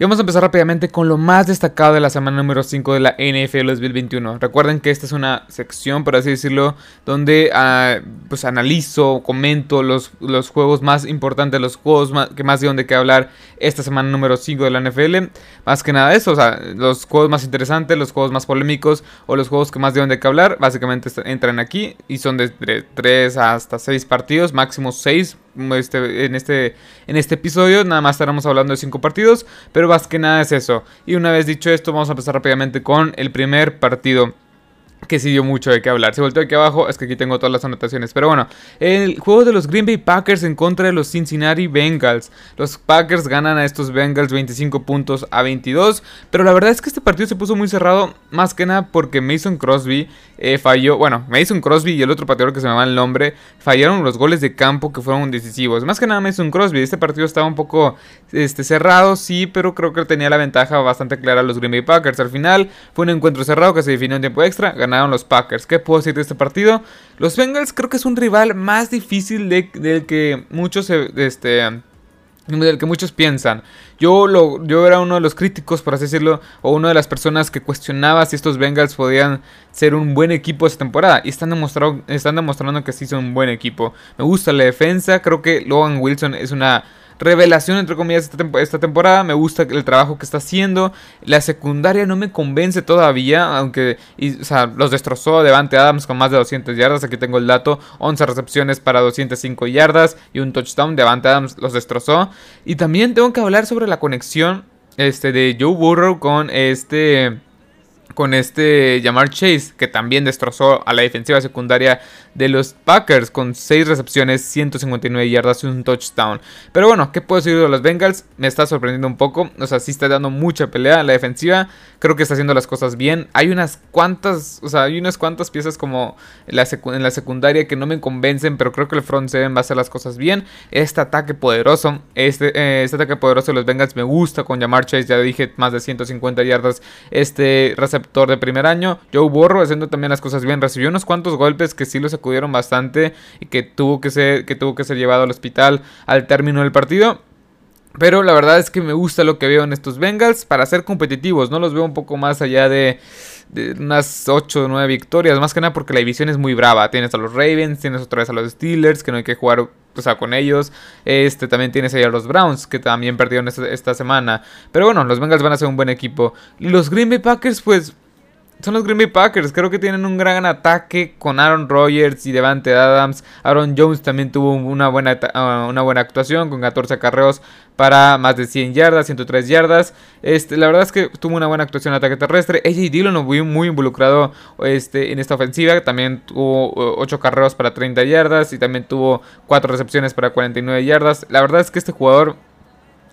Y vamos a empezar rápidamente con lo más destacado de la semana número 5 de la NFL 2021. Recuerden que esta es una sección, por así decirlo, donde uh, pues analizo, comento los, juegos más importantes, los juegos que más dieron de qué hablar esta semana número 5 de la NFL. Más que nada eso, o sea, los juegos más interesantes, los juegos más polémicos o los juegos que más dieron de qué hablar, básicamente entran aquí y son de 3 hasta 6 partidos, máximo 6 este, en, este, en este episodio. Nada más estaremos hablando de 5 partidos, pero más que nada es eso. Y una vez dicho esto, vamos a empezar rápidamente con el primer partido que sí dio mucho de qué hablar. Si volteo aquí abajo, es que aquí tengo todas las anotaciones. Pero bueno, el juego de los Green Bay Packers en contra de los Cincinnati Bengals. Los Packers ganan a estos Bengals 25 puntos a 22. Pero la verdad es que este partido se puso muy cerrado, más que nada porque Mason Crosby eh, falló. Bueno, Mason Crosby y el otro pateador que se me va el nombre fallaron los goles de campo que fueron decisivos. Más que nada Mason Crosby. Este partido estaba un poco este, cerrado, sí, pero creo que tenía la ventaja bastante clara a los Green Bay Packers. Al final fue un encuentro cerrado que se definió en tiempo extra ganaron los Packers. ¿Qué puedo decir de este partido? Los Bengals creo que es un rival más difícil del que muchos este del que muchos piensan. Yo, lo, yo era uno de los críticos, por así decirlo, o una de las personas que cuestionaba si estos Bengals podían ser un buen equipo esta temporada. Y están, demostrando, están demostrando que sí son un buen equipo. Me gusta la defensa, creo que Logan Wilson es una revelación, entre comillas, esta, temporada. Me gusta el trabajo que está haciendo. La secundaria no me convence todavía, aunque o sea, los destrozó Devante Adams con más de 200 yardas. Aquí tengo el dato: 11 recepciones para 205 yardas y un touchdown. Devante Adams los destrozó. Y también tengo que hablar sobre la conexión este, de Joe Burrow con este con este Jamar Chase, que también destrozó a la defensiva secundaria de los Packers con 6 recepciones, 159 yardas y un touchdown. Pero bueno, ¿qué puedo decir de los Bengals? Me está sorprendiendo un poco. O sea, sí está dando mucha pelea a la defensiva. Creo que está haciendo las cosas bien. Hay unas cuantas, o sea, hay unas cuantas piezas como en la, secundaria que no me convencen, pero creo que el front seven va a hacer las cosas bien. Este ataque poderoso, este, eh, este ataque poderoso de los Bengals me gusta con Jamar Chase, ya dije, más de 150 yardas. Este receptor de primer año. Joe Burrow haciendo también las cosas bien. Recibió unos cuantos golpes que sí lo sacudieron bastante y que tuvo que ser, que tuvo que ser llevado al hospital al término del partido. Pero la verdad es que me gusta lo que veo en estos Bengals para ser competitivos. No los veo un poco más allá de, de unas 8 o 9 victorias. Más que nada porque la división es muy brava. Tienes a los Ravens, tienes otra vez a los Steelers, que no hay que jugar o sea, con ellos. Este también tienes ahí a los Browns, que también perdieron esta, semana. Pero bueno, los Bengals van a ser un buen equipo. Los Green Bay Packers, pues son los Green Bay Packers. Creo que tienen un gran ataque con Aaron Rodgers y Devante Adams. Aaron Jones también tuvo una buena, ah, una buena actuación con 14 acarreos para más de 100 yardas, 103 yardas. Este, la verdad es que tuvo una buena actuación en ataque terrestre. AJ Dillon muy, muy involucrado este, en esta ofensiva. También tuvo 8 acarreos para 30 yardas y también tuvo 4 recepciones para 49 yardas. La verdad es que este jugador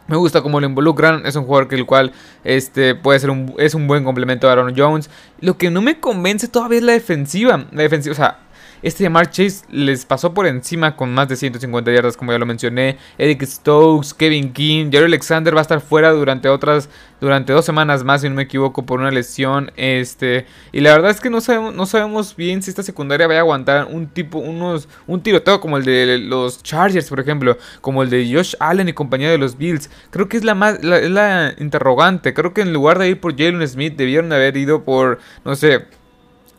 me gusta cómo lo involucran. Es un jugador que el cual este, puede ser un, es un buen complemento a Aaron Jones. Lo que no me convence todavía es la defensiva. La defensiva, o sea, este Jamar Chase les pasó por encima con más de 150 yardas, como ya lo mencioné. Eric Stokes, Kevin King, Jerry Alexander va a estar fuera durante otras, durante dos semanas más, si no me equivoco, por una lesión. Este, y la verdad es que no sabemos, no sabemos bien si esta secundaria va a aguantar un tipo, unos, un tiroteo como el de los Chargers, por ejemplo, como el de Josh Allen y compañía de los Bills. Creo que es la más, la interrogante. Creo que en lugar de ir por Jalen Smith, debieron haber ido por, no sé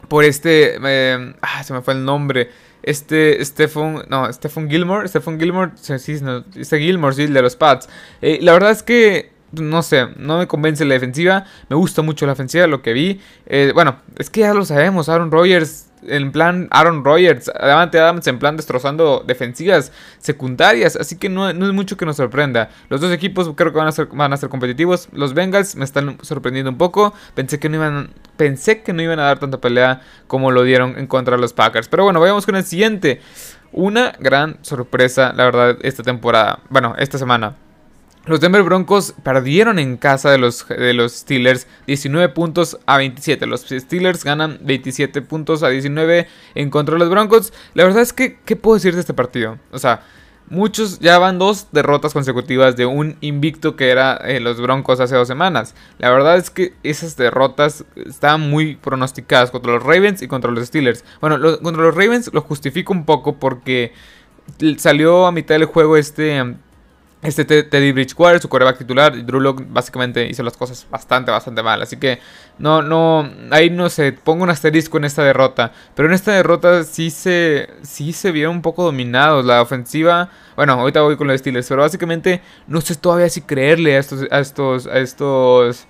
por este, eh, ah, se me fue el nombre, este Stephen, no, Stephen Gilmore, Stephen Gilmore, sí, no, este Gilmore, sí, de los Pats. Eh, la verdad es que, no sé, no me convence la defensiva, me gusta mucho la ofensiva, lo que vi. Eh, bueno, es que ya lo sabemos, Aaron Rodgers en plan Aaron Rodgers, Davante Adams en plan destrozando defensivas secundarias, así que no, es mucho que nos sorprenda. Los dos equipos creo que van a, ser, van a ser competitivos. Los Bengals me están sorprendiendo un poco. Pensé que no iban, pensé que no iban a dar tanta pelea como lo dieron en contra de los Packers. Pero bueno, vayamos con el siguiente. Una gran sorpresa, la verdad, esta temporada. Bueno, esta semana. Los Denver Broncos perdieron en casa de los, de los Steelers 19 puntos a 27. Los Steelers ganan 27 puntos a 19 en contra de los Broncos. La verdad es que, ¿qué puedo decir de este partido? O sea, muchos ya van dos derrotas consecutivas de un invicto que era eh, los Broncos hace dos semanas. La verdad es que esas derrotas estaban muy pronosticadas contra los Ravens y contra los Steelers. Bueno, contra los Ravens lo justifico un poco porque salió a mitad del juego este este Teddy Bridgewater, su coreback titular, Drew Lock básicamente hizo las cosas bastante, bastante mal. Así que no, no, ahí no sé, pongo un asterisco en esta derrota. Pero en esta derrota sí se, sí se vieron un poco dominados. La ofensiva, bueno, ahorita voy con los Steelers, pero básicamente no sé todavía si creerle a estos, a estos, a estos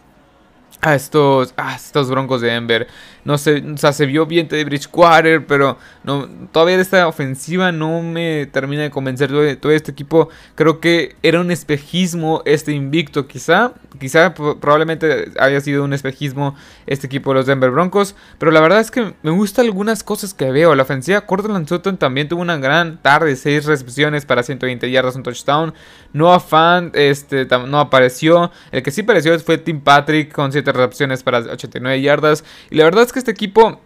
a estos, a estos Broncos de Denver. No sé, o sea, se vio bien de Bridgewater, pero no, todavía esta ofensiva no me termina de convencer todo, todo, este equipo. Creo que era un espejismo este invicto, quizá, quizá probablemente haya sido un espejismo este equipo de los Denver Broncos, pero la verdad es que me gustan algunas cosas que veo. La ofensiva Cortland Sutton también tuvo una gran tarde, 6 recepciones para 120 yardas, un touchdown. Noah Fan este, no apareció. El que sí apareció fue Tim Patrick con 7 recepciones para 89 yardas. Y la verdad es que este equipo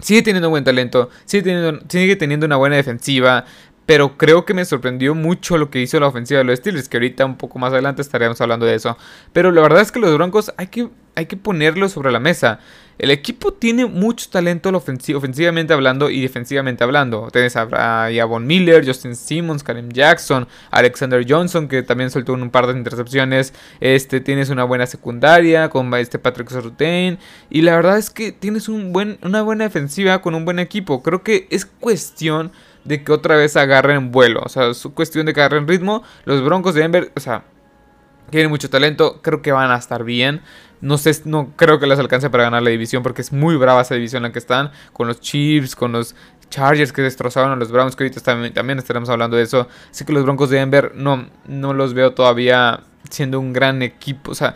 sigue teniendo buen talento, sigue teniendo, sigue teniendo una buena defensiva. Pero creo que me sorprendió mucho lo que hizo la ofensiva de los Steelers, que ahorita un poco más adelante estaríamos hablando de eso. Pero la verdad es que los Broncos hay que, hay que ponerlo sobre la mesa. El equipo tiene mucho talento ofensivamente hablando y defensivamente hablando. Tienes a, Von Miller, Justin Simmons, Karim Jackson, Alexander Johnson, que también soltó un par de intercepciones. Este, tienes una buena secundaria con este Patrick Surtain. Y la verdad es que tienes una buena defensiva con un buen equipo. Creo que es cuestión de que otra vez agarren vuelo. O sea, es cuestión de que agarren ritmo. Los Broncos de Denver, o sea, tienen mucho talento. Creo que van a estar bien. No sé, no creo que les alcance para ganar la división porque es muy brava esa división en la que están. Con los Chiefs, con los Chargers que destrozaron a los Browns, que ahorita también, estaremos hablando de eso. Así que los Broncos de Denver no, no los veo todavía siendo un gran equipo. O sea,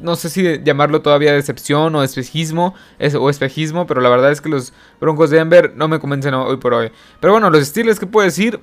no sé si llamarlo todavía decepción o espejismo, o espejismo, pero la verdad es que los Broncos de Denver no me convencen hoy por hoy. Pero bueno, los estilos que puedo decir,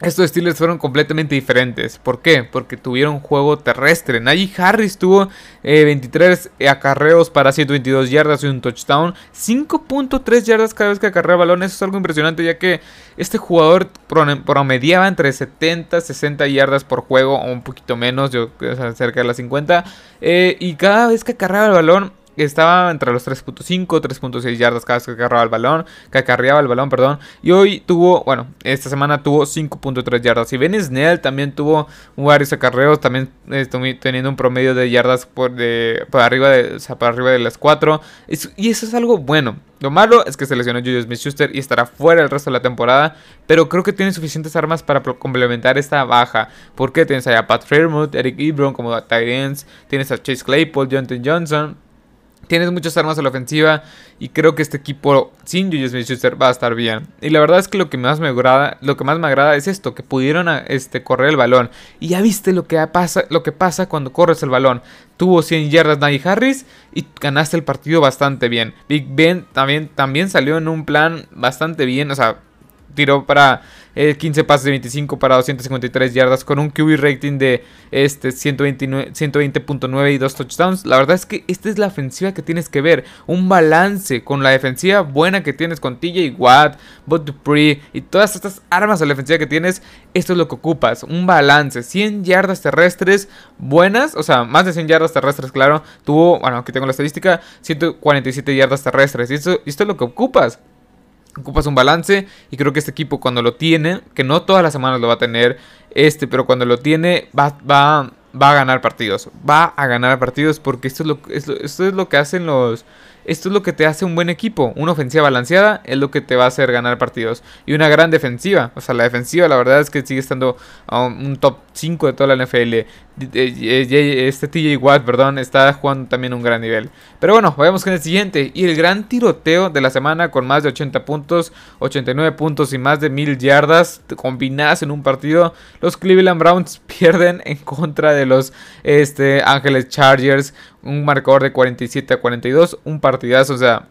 estos estilos fueron completamente diferentes. ¿Por qué? Porque tuvieron juego terrestre. Najee Harris tuvo 23 eh, acarreos para 122 yardas y un touchdown. 5.3 yardas cada vez que acarrea balón. Eso es algo impresionante ya que este jugador promediaba entre 70 60 yardas por juego o un poquito menos, yo cerca de las 50. Eh, y cada vez que acarreaba el balón estaba entre los 3.5, 3.6 yardas cada vez que agarraba el balón, que acarreaba el balón, perdón. Y hoy tuvo, bueno, esta semana tuvo 5.3 yardas. Y Ben Snell también tuvo varios acarreos, también teniendo un promedio de yardas por, de, por arriba, de, o arriba de las 4. y eso es algo bueno. Lo malo es que se lesionó Julius Smith-Schuster y estará fuera el resto de la temporada, pero creo que tiene suficientes armas para complementar esta baja. Porque tienes a Pat Fairmouth, Eric Ebron como tight tienes a Chase Claypool, Jonathan Johnson, Tienes muchas armas a la ofensiva y creo que este equipo sin Julius Smith-Schuster va a estar bien. Y la verdad es que lo que más me agrada, lo que más me agrada es esto, que pudieron este, correr el balón. Y ya viste lo que pasa, lo que pasa cuando corres el balón. Tuvo 100 yardas Najee Harris y ganaste el partido bastante bien. Big Ben también, también salió en un plan bastante bien, o sea, tiró para 15 pases de 25 para 253 yardas con un QB rating de este 120.9 y dos touchdowns. La verdad es que esta es la ofensiva que tienes que ver. Un balance con la defensiva buena que tienes con TJ Watt, Bot Dupree y todas estas armas a la defensiva que tienes. Esto es lo que ocupas. Un balance. 100 yardas terrestres buenas. O sea, más de 100 yardas terrestres, claro. Tuvo, bueno, aquí tengo la estadística. 147 yardas terrestres. Y esto, esto es lo que ocupas ocupas un balance y creo que este equipo cuando lo tiene, que no todas las semanas lo va a tener, este, pero cuando lo tiene va, va, va a ganar partidos, va a ganar partidos porque esto es lo, esto es lo que hacen los, esto es lo que te hace un buen equipo. Una ofensiva balanceada es lo que te va a hacer ganar partidos. Y una gran defensiva. O sea, la defensiva la verdad es que sigue estando un top 5 de toda la NFL. Este TJ Watt, perdón, está jugando también un gran nivel. Pero bueno, vayamos con el siguiente. Y el gran tiroteo de la semana con más de 80 puntos, 89 puntos y más de 1000 yardas combinadas en un partido. Los Cleveland Browns pierden en contra de los este, Ángeles Chargers un marcador de 47 a 42, un partidazo, o sea,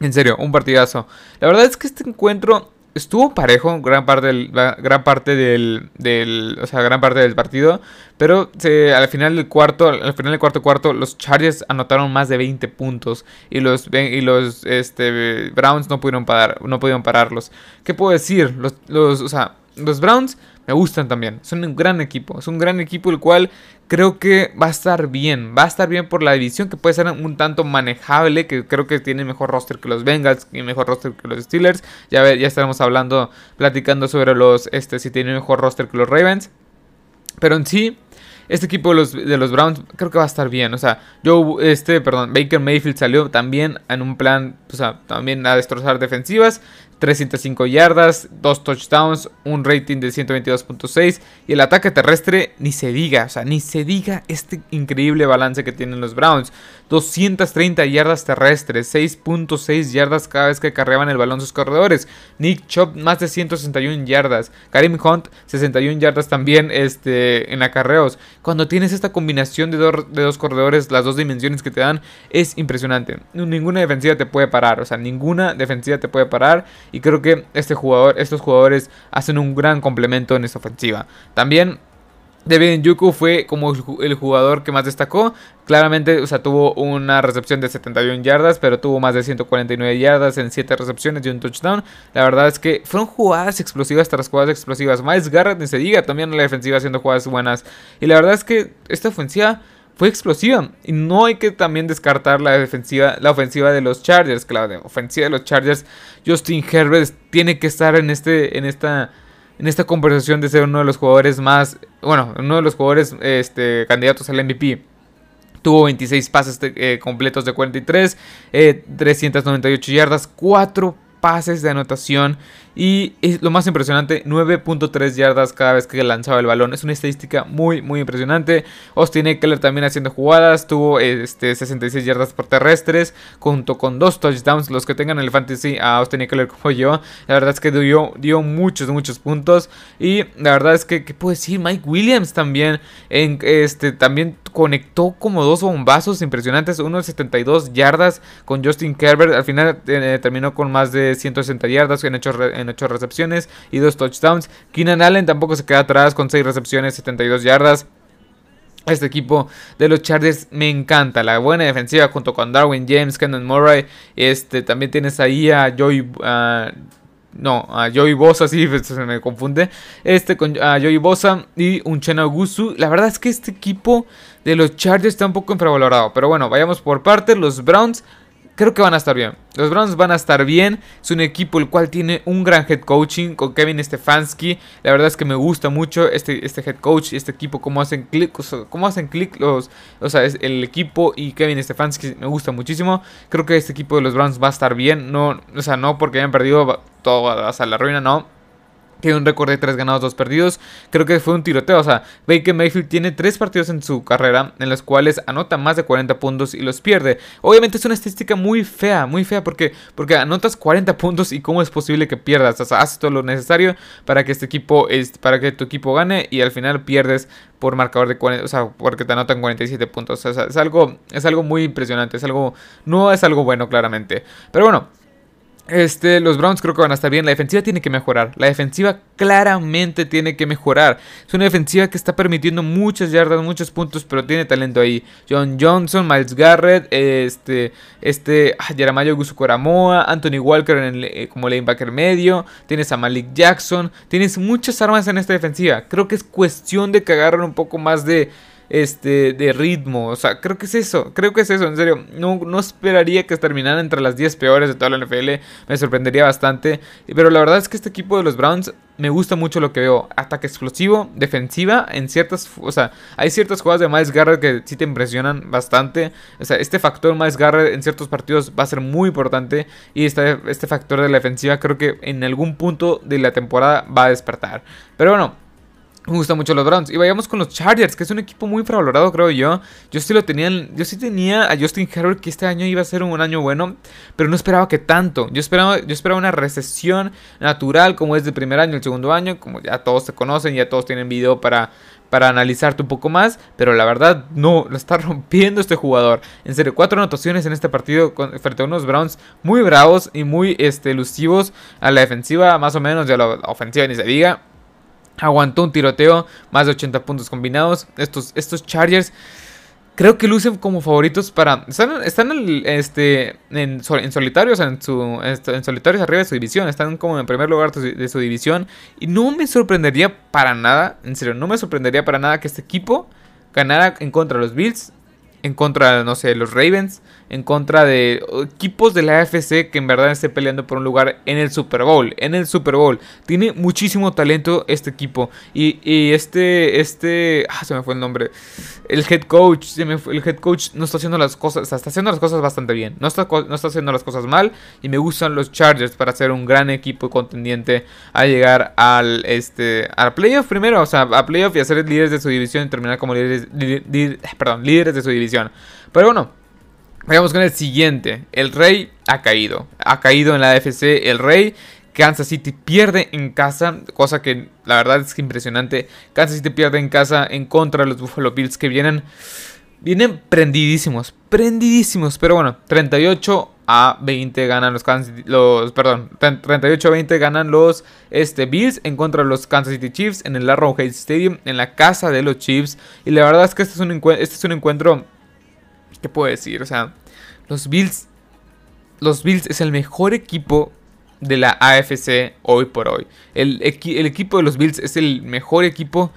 en serio, un partidazo. La verdad es que este encuentro estuvo parejo gran parte del, gran parte del, o sea, gran parte del partido, pero al final del cuarto, al final del cuarto cuarto, los Chargers anotaron más de 20 puntos y los y los este, Browns no pudieron parar, no pudieron pararlos. ¿Qué puedo decir? Los, los, o sea, los Browns me gustan también. Son un gran equipo. Es un gran equipo el cual creo que va a estar bien. Va a estar bien por la división que puede ser un tanto manejable. Que creo que tiene mejor roster que los Bengals y mejor roster que los Steelers. Ya, ya estaremos hablando, platicando sobre los, este, si tiene mejor roster que los Ravens. Pero en sí, este equipo de los, de los Browns creo que va a estar bien. O sea, yo, este, perdón, Baker Mayfield salió también en un plan, o sea, también a destrozar defensivas. 305 yardas, 2 touchdowns, un rating de 122.6 y el ataque terrestre ni se diga, o sea, ni se diga este increíble balance que tienen los Browns. 230 yardas terrestres, 6.6 yardas cada vez que carreaban el balón sus corredores. Nick Chubb más de 161 yardas, Karim Hunt 61 yardas también este, en acarreos. Cuando tienes esta combinación de, de dos corredores, las dos dimensiones que te dan, es impresionante. Ninguna defensiva te puede parar, o sea, ninguna defensiva te puede parar. Y creo que este jugador, estos jugadores hacen un gran complemento en esta ofensiva. También David Yuku fue como el jugador que más destacó. Claramente, o sea, tuvo una recepción de 71 yardas, pero tuvo más de 149 yardas en 7 recepciones y un touchdown. La verdad es que fueron jugadas explosivas tras jugadas explosivas. Miles Garrett ni se diga, también en la defensiva haciendo jugadas buenas. Y la verdad es que esta ofensiva fue explosiva. Y no hay que también descartar la defensiva, la ofensiva de los Chargers. Claro, la ofensiva de los Chargers, Justin Herbert tiene que estar en este, en esta, en esta conversación de ser uno de los jugadores más, bueno, uno de los jugadores, este, candidatos al MVP. Tuvo 26 pases eh, completos de 43, 398 eh, yardas, 4 pases de anotación y lo más impresionante, 9.3 yardas cada vez que lanzaba el balón. Es una estadística muy, muy impresionante. Austin Eckler también haciendo jugadas. Tuvo este, 66 yardas por terrestres. Junto con dos touchdowns. Los que tengan el fantasy a Austin Eckler como yo. La verdad es que dio, dio muchos, muchos puntos. Y la verdad es que, ¿qué puedo decir? Mike Williams también. Este, también conectó como dos bombazos impresionantes. Uno de 72 yardas con Justin Herbert. Al final eh, terminó con más de 160 yardas en hechos en 8 recepciones y 2 touchdowns. Keenan Allen tampoco se queda atrás con 6 recepciones, 72 yardas. Este equipo de los Chargers me encanta. La buena defensiva junto con Darwin James, Kenan Murray. Este, también tienes ahí a Joey. no, a Joey Bosa, sí, se me confunde. Este con a Joey Bosa y un Gusu. La verdad es que este equipo de los Chargers está un poco infravalorado. Pero bueno, vayamos por partes. Los Browns creo que van a estar bien. Los Browns van a estar bien. Es un equipo el cual tiene un gran head coaching con Kevin Stefanski. La verdad es que me gusta mucho este, este head coach, este equipo, cómo hacen clic, cómo hacen clic los, o sea, el equipo y Kevin Stefanski me gusta muchísimo. Creo que este equipo de los Browns va a estar bien. No, o sea, no porque hayan perdido todo hasta la ruina, no tiene un récord de 3 ganados, 2 perdidos. Creo que fue un tiroteo. O sea, Baker Mayfield tiene 3 partidos en su carrera en los cuales anota más de 40 puntos y los pierde. Obviamente es una estadística muy fea, muy fea. porque Porque anotas 40 puntos y cómo es posible que pierdas. O sea, haces todo lo necesario para que este equipo, para que tu equipo gane y al final pierdes por marcador de 40, o sea, porque te anotan 47 puntos. O sea, es algo, es algo muy impresionante. Es algo, no es algo bueno claramente. Pero bueno. Este, los Browns creo que van a estar bien. La defensiva tiene que mejorar. La defensiva claramente tiene que mejorar. Es una defensiva que está permitiendo muchas yardas, muchos puntos, pero tiene talento ahí. John Johnson, Miles Garrett, este, este, ah, Jeremiah Anthony Walker eh, como linebacker medio. Tienes a Malik Jackson. Tienes muchas armas en esta defensiva. Creo que es cuestión de que agarren un poco más de este, de ritmo. O sea, creo que es eso. Creo que es eso, en serio. No, no esperaría que terminaran entre las 10 peores de toda la NFL. Me sorprendería bastante. Pero la verdad es que este equipo de los Browns me gusta mucho lo que veo. Ataque explosivo, defensiva, en ciertas... O sea, hay ciertas jugadas de Miles Garrett que sí te impresionan bastante. O sea, este factor Miles Garrett en ciertos partidos va a ser muy importante. Y este, este factor de la defensiva creo que en algún punto de la temporada va a despertar. Pero bueno... Me gustan mucho los Browns. Y vayamos con los Chargers, que es un equipo muy infravalorado, creo yo. Yo sí lo tenía. Yo sí tenía a Justin Herbert que este año iba a ser un año bueno. Pero no esperaba que tanto. Yo esperaba, yo esperaba una recesión natural, como es del primer año, el segundo año. Como ya todos se conocen, ya todos tienen video para, para analizarte un poco más. Pero la verdad, no, lo está rompiendo este jugador. En serio, cuatro anotaciones en este partido frente a unos Browns muy bravos y muy este, elusivos. A la defensiva, más o menos, y a la ofensiva ni se diga. Aguantó un tiroteo, más de 80 puntos combinados. Estos, estos Chargers creo que lucen como favoritos para... Están, están este, en, en solitarios, en, su, en solitarios arriba de su división. Están como en primer lugar de su división. Y no me sorprendería para nada, en serio, no me sorprendería para nada que este equipo ganara en contra de los Bills, en contra, no sé, los Ravens, en contra de equipos de la AFC que en verdad estén peleando por un lugar en el Super Bowl. En el Super Bowl. Tiene muchísimo talento este equipo. Y, y este, este, ah, se me fue el nombre. El head coach, el head coach no está haciendo las cosas, está haciendo las cosas bastante bien. No está, no está haciendo las cosas mal. Y me gustan los Chargers para ser un gran equipo contendiente a llegar al, este, al playoff primero. O sea, a playoff y a ser líderes de su división y terminar como líderes, perdón, líderes de su división. Pero bueno, Vayamos con el siguiente. El Rey ha caído. Ha caído en la AFC el Rey. Kansas City pierde en casa, cosa que la verdad es que impresionante. Kansas City pierde en casa en contra de los Buffalo Bills que vienen vienen prendidísimos, prendidísimos, pero bueno, 38 a 20 ganan los Kansas los perdón, 38 a 20 ganan los este Bills en contra de los Kansas City Chiefs en el Arrowhead Stadium en la casa de los Chiefs y la verdad es que este es un este es un encuentro ¿Qué puedo decir? O sea, los Bills. Los Bills es el mejor equipo de la AFC hoy por hoy. El, el, equipo de los Bills es el mejor equipo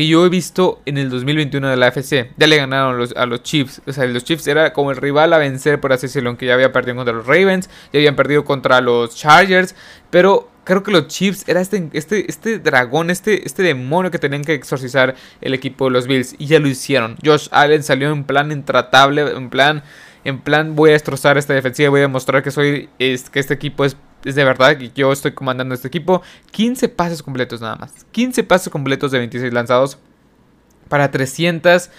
que yo he visto en el 2021 de la AFC. Ya le ganaron a los Chiefs. O sea, los Chiefs era como el rival a vencer, por así decirlo, aunque ya había perdido contra los Ravens, ya habían perdido contra los Chargers. Pero creo que los Chiefs era este, este, este dragón, este, este demonio que tenían que exorcizar el equipo de los Bills. Y ya lo hicieron. Josh Allen salió en plan intratable, en plan, en plan voy a destrozar esta defensiva, voy a demostrar que soy, que este equipo es, es de verdad, que yo estoy comandando este equipo. 15 pases completos nada más. 15 pases completos de 26 lanzados para 300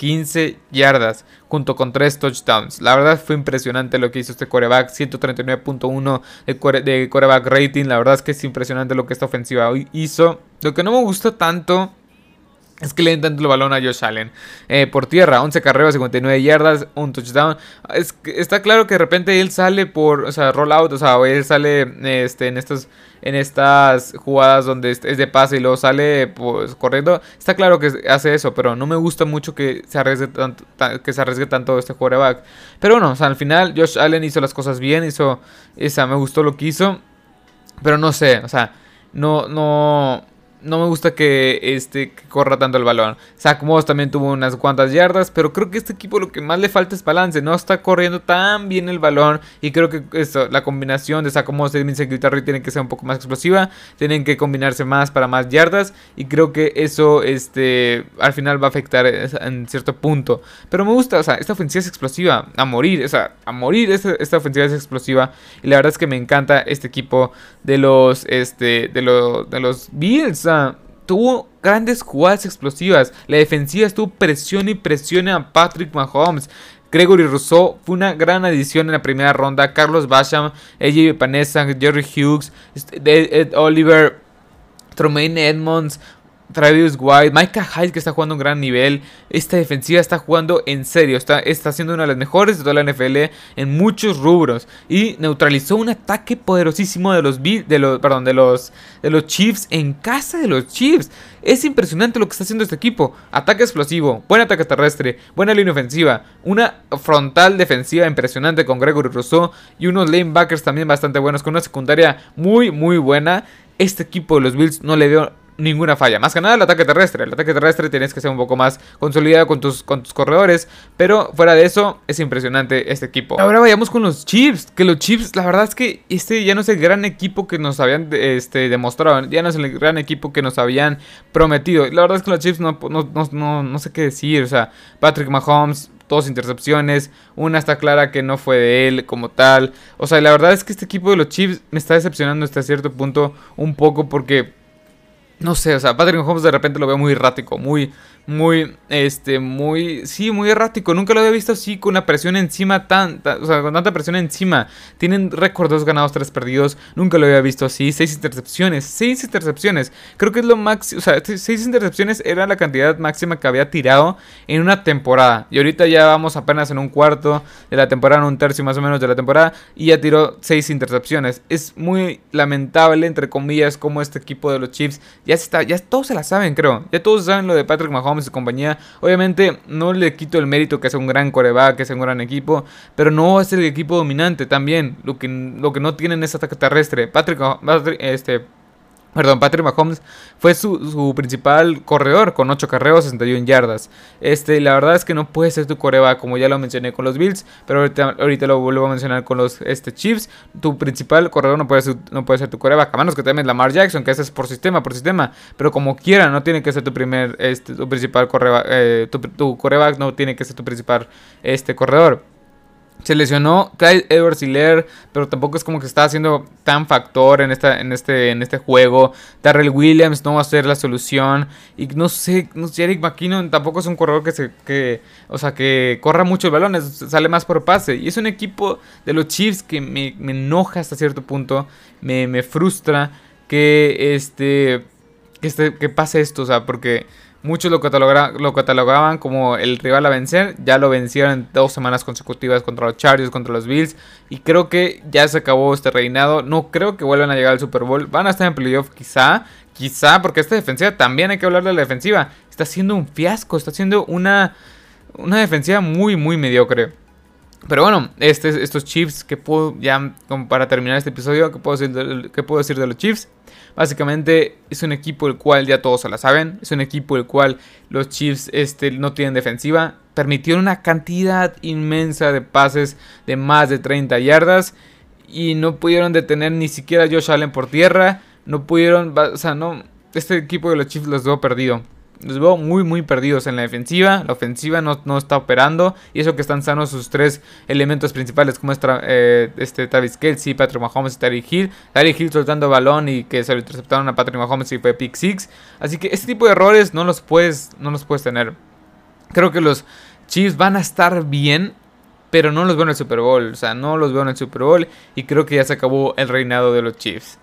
15 yardas, junto con 3 touchdowns. La verdad fue impresionante lo que hizo este coreback, 139.1 de, de coreback rating. La verdad es que es impresionante lo que esta ofensiva hizo. Lo que no me gustó tanto es que le den el balón a Josh Allen. Eh, por tierra, 11 carreras, 59 yardas, un touchdown. Es, está claro que de repente él sale por, o sea, roll out, o sea, él sale este, en estas en estas jugadas donde es de pase y luego sale pues corriendo. Está claro que hace eso, pero no me gusta mucho que se arriesgue tanto, que se arriesgue tanto este quarterback. Pero bueno, o sea, al final Josh Allen hizo las cosas bien, hizo esa, me gustó lo que hizo. Pero no sé, o sea, no, no, no me gusta que, este, corra tanto el balón. Zach Moss también tuvo unas cuantas yardas, pero creo que este equipo lo que más le falta es balance. No está corriendo tan bien el balón y creo que esto, la combinación de Zach Moss y Vincent Guitarri tiene que ser un poco más explosiva. Tienen que combinarse más para más yardas y creo que eso este, al final va a afectar en cierto punto. Pero me gusta, o sea, esta ofensiva es explosiva a morir, o sea, a morir esta, ofensiva es explosiva y la verdad es que me encanta este equipo de los, este, de los, de los Bills tuvo grandes jugadas explosivas. La defensiva estuvo presión y presión a Patrick Mahomes. Gregory Rousseau fue una gran adición en la primera ronda. Carlos Basham, AJ Panessa, Jerry Hughes, Ed Oliver, Tromaine Edmonds, Travis White, Micah Hyde que está jugando un gran nivel. Esta defensiva está jugando en serio. Está, está siendo una de las mejores de toda la NFL en muchos rubros. Y neutralizó un ataque poderosísimo de los, de los, perdón, de los, de los Chiefs en casa de los Chiefs. Es impresionante lo que está haciendo este equipo. Ataque explosivo, buen ataque terrestre, buena línea ofensiva, una frontal defensiva impresionante con Gregory Rousseau y unos lanebackers también bastante buenos con una secundaria muy muy buena. Este equipo de los Bills no le veo ninguna falla. Más que nada el ataque terrestre. El ataque terrestre tienes que ser un poco más consolidado con tus, con tus corredores. Pero fuera de eso, es impresionante este equipo. Ahora vayamos con los Chiefs. Que los Chiefs, la verdad es que este ya no es el gran equipo que nos habían este, demostrado. Ya no es el gran equipo que nos habían prometido. La verdad es que los Chiefs no, no, no sé qué decir. O sea, Patrick Mahomes dos intercepciones, una está clara que no fue de él como tal. O sea, la verdad es que este equipo de los Chiefs me está decepcionando hasta cierto punto un poco porque no sé, o sea, Patrick Mahomes de repente lo veo muy errático, muy muy, este, muy, sí, muy errático. Nunca lo había visto así, con una presión encima, tan, o sea, con tanta presión encima. Tienen récord dos ganados, tres perdidos. Nunca lo había visto así. Seis intercepciones, seis intercepciones. Creo que es lo máximo, o sea, seis intercepciones era la cantidad máxima que había tirado en una temporada. Y ahorita ya vamos apenas en un cuarto de la temporada, en un tercio más o menos de la temporada. Y ya tiró seis intercepciones. Es muy lamentable, entre comillas, como este equipo de los Chiefs ya está, ya todos se la saben, creo. Ya todos saben lo de Patrick Mahomes y compañía. Obviamente no le quito el mérito que sea un gran coreback, que sea un gran equipo, pero no ser el equipo dominante también. Lo que, lo que no tienen es ataque terrestre. Patrick, este, Perdón, Patrick Mahomes fue su, principal corredor con 8 carreos, 61 yardas. Este, la verdad es que no puede ser tu coreba, como ya lo mencioné con los Bills, pero ahorita, lo vuelvo a mencionar con los este, Chiefs. Tu principal corredor no puede ser, no ser tu coreba, a menos que te Lamar Jackson, que ese es por sistema, por sistema. Pero como quiera, no tiene que ser tu primer, este, tu principal coreba, eh, tu, tu no tiene que ser tu principal este, corredor. Se lesionó Clyde Edwards Hiller, pero tampoco es como que está haciendo tan factor en, esta, en, este, en este juego. Darrell Williams no va a ser la solución. Y no sé, no sé, Eric McKinnon tampoco es un corredor que se, que, o sea, que corra mucho el balón, sale más por pase. Y es un equipo de los Chiefs que me, enoja hasta cierto punto, me, me frustra que este, que este, que pase esto, o sea, porque Muchos lo, lo, catalogaban como el rival a vencer. Ya lo vencieron en dos semanas consecutivas contra los Chargers, contra los Bills. Y creo que ya se acabó este reinado. No creo que vuelvan a llegar al Super Bowl. Van a estar en playoff quizá. Quizá porque esta defensiva también hay que hablar de la defensiva. Está siendo un fiasco. Está siendo una, una defensiva muy, muy mediocre. Pero bueno, este, estos Chiefs que puedo, ya para terminar este episodio, ¿qué puedo, decir ¿qué puedo decir de los Chiefs? Básicamente es un equipo el cual ya todos se la saben. Es un equipo el cual los Chiefs este, no tienen defensiva. Permitieron una cantidad inmensa de pases de más de 30 yardas. Y no pudieron detener ni siquiera a Josh Allen por tierra. No pudieron, o sea, no. Este equipo de los Chiefs los veo perdido. Los veo muy muy perdidos en la defensiva. La ofensiva no, no está operando. Y eso que están sanos sus tres elementos principales como es eh, este Travis Kelsey, Patrick Mahomes y Tariq Hill. Tariq Hill soltando balón y que se lo interceptaron a Patrick Mahomes y fue pick six. Así que este tipo de errores no los puedes, no los puedes tener. Creo que los Chiefs van a estar bien. Pero no los veo en el Super Bowl. O sea, no los veo en el Super Bowl. Y creo que ya se acabó el reinado de los Chiefs.